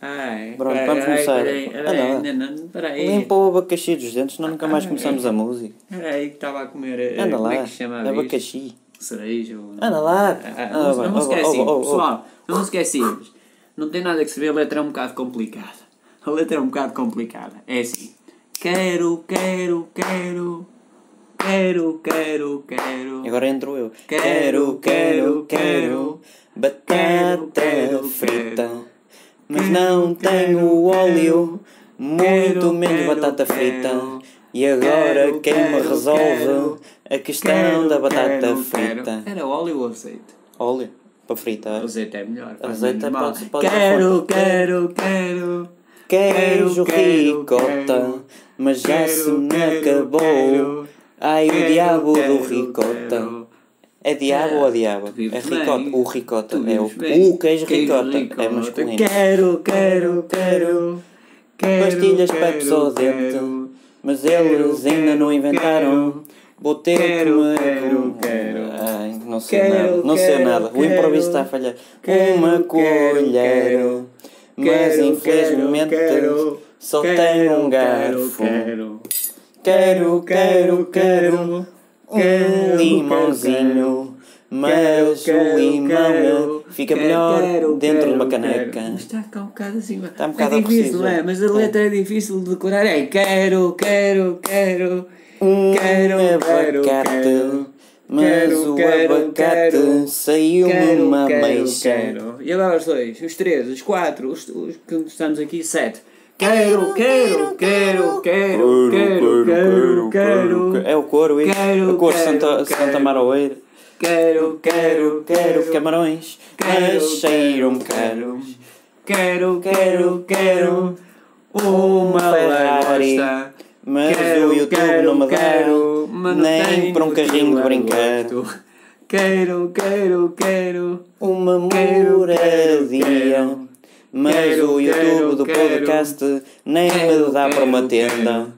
Ai, Pronto, ai, vamos ai, começar. Peraí, peraí, Anda não, peraí. Limpa o abacaxi dos dentes, senão nunca mais Ah, começamos é. a música. Peraí, que estava a comer. eh, Anda como lá, é abacaxi. Cereja. Anda lá. Ah, Ah, não, não esqueci, oh. pessoal, não esqueci. Não tem nada que se ver, a letra é um bocado complicada. A letra é um bocado complicada. É assim. Quero, quero, quero. Quero, quero, quero. Agora entro eu. Quero, quero, quero. batata Quero, frita. Não tenho quero, óleo, muito menos batata frita. E agora quem me resolve a questão da batata frita? Era óleo ou azeite? Óleo para fritar. Azeite é melhor. Azeite é pode- pode- Quero, quero, quero. Queijo Quero, ricota, quero, mas já quero, se me quero, acabou. quero, Ai, o diabo quero, do ricota. É diabo ou diabo? É ricota. bem. O ricota. É o, bem. o queijo ricota. É masculino. Quero, quero, quero. quero Pastilhas quero, Pepsodente. quero. Mas eles ainda não inventaram. Vou ter quero, que me. quero, quero. Ai, não sei nada. Não sei nada. O improviso está a falhar. Uma colher. Mas infelizmente só tem um quero, garfo. quero. Quero, quero, quero um limãozinho. Mas quero, o limão quero, fica quero, melhor dentro de uma caneca. Mas está cá um bocado assim. Está um bocado é difícil, não é? é. Mas a letra é difícil de decorar. É quero, quero, quero. Um Quero, quero, mas o abacate Quero, uma meixa. E agora os dois, os três, os quatro, os, os que estamos aqui, sete. Quero, quero, quero, quero, quero, quero, quero. É o couro, isso. Quero, o couro quero, Santa. Santa Maroeira. Quero, quero, Quero camarões, quero. caros. Quero, quero, quero uma lagosta. Mas Quero, o YouTube quero, não me dá quero, nem para um carrinho de brincar. Quero, quero, quero. Uma Quero, moradia. Mas quero, o YouTube quero, do quero. podcast nem Quero, me dá para uma tenda.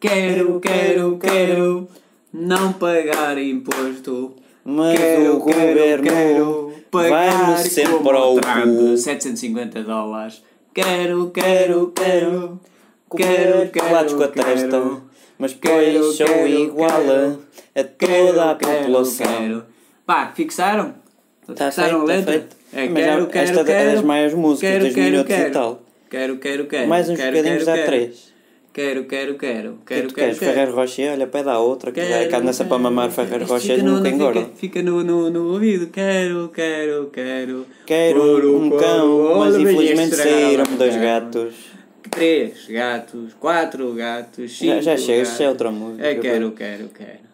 Quero, quero, quero não pagar imposto. Mas Quero, o quero, governo quero vai-me sempre como para o Trump, cu. 750 dólares. Quero, quero, quero. Quero, Quero, com a testa. Mas depois sou igual quero. a, toda a população. Quero. Pá, fixaram? Está fixaram feito, está feito. É, Mas quero, quero, esta é quero. das maiores músicas, Quero, dois quero, minutos e quero. tal. Quero, quero, quero. Mais uns quero, bocadinhos dá quero. três. Quero, quero, quero. Que Quero, tu quero, queres quero. Ferreiro Rocher? Olha, pede à outra que Quero, cá anda para mamar Ferreiro Rocher nunca engorda. Fica, no, no, no ouvido. Quero, quero, quero. Quero um cão, mas infelizmente saíram-me dois gatos. Três gatos, quatro gatos, cinco Já, já chega, isso é outra música. É, quero, quero, quero.